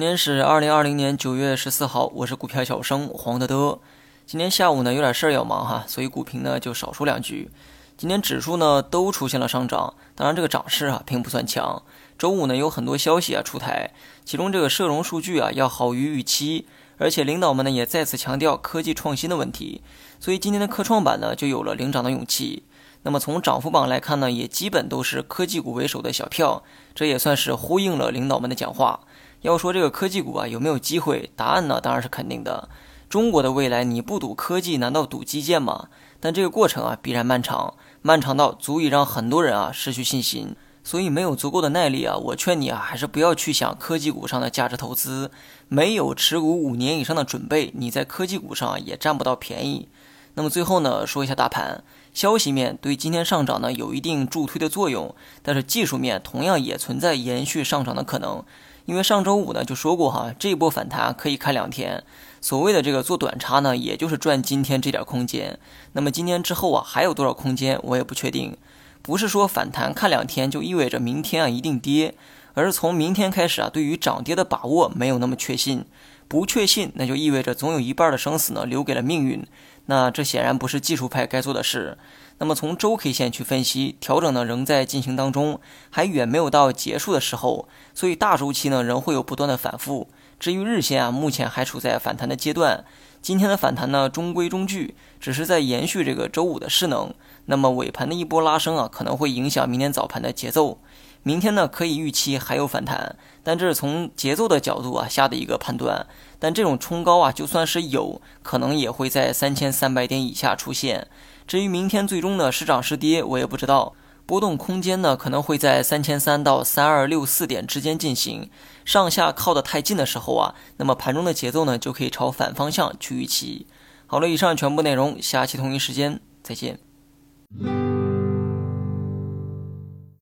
今天是二零二零年九月十四号，我是股票小生黄德德。今天下午呢有点事儿要忙哈，所以股评呢就少说两句。今天指数呢都出现了上涨，当然这个涨势啊并不算强。周五呢有很多消息啊出台，其中这个社融数据啊要好于预期，而且领导们呢也再次强调科技创新的问题，所以今天的科创板呢就有了领涨的勇气。那么从涨幅榜来看呢，也基本都是科技股为首的小票，这也算是呼应了领导们的讲话。要说这个科技股啊有没有机会？答案呢当然是肯定的。中国的未来你不赌科技，难道赌基建吗？但这个过程啊必然漫长，漫长到足以让很多人啊失去信心。所以没有足够的耐力啊，我劝你啊还是不要去想科技股上的价值投资。没有持股五年以上的准备，你在科技股上也占不到便宜。那么最后呢，说一下大盘。消息面对今天上涨呢有一定助推的作用，但是技术面同样也存在延续上涨的可能。因为上周五呢就说过哈，这一波反弹可以看两天。所谓的这个做短差呢，也就是赚今天这点空间。那么今天之后啊还有多少空间，我也不确定。不是说反弹看两天就意味着明天啊一定跌，而是从明天开始啊，对于涨跌的把握没有那么确信。不确信，那就意味着总有一半的生死呢留给了命运。那这显然不是技术派该做的事。那么从周 K 线去分析，调整呢仍在进行当中，还远没有到结束的时候。所以大周期呢仍会有不断的反复。至于日线啊，目前还处在反弹的阶段。今天的反弹呢中规中矩，只是在延续这个周五的势能。那么尾盘的一波拉升啊，可能会影响明天早盘的节奏。明天呢，可以预期还有反弹，但这是从节奏的角度啊下的一个判断。但这种冲高啊，就算是有可能，也会在三千三百点以下出现。至于明天最终的是涨是跌，我也不知道。波动空间呢，可能会在三千三到三二六四点之间进行。上下靠得太近的时候啊，那么盘中的节奏呢，就可以朝反方向去预期。好了，以上全部内容，下期同一时间再见。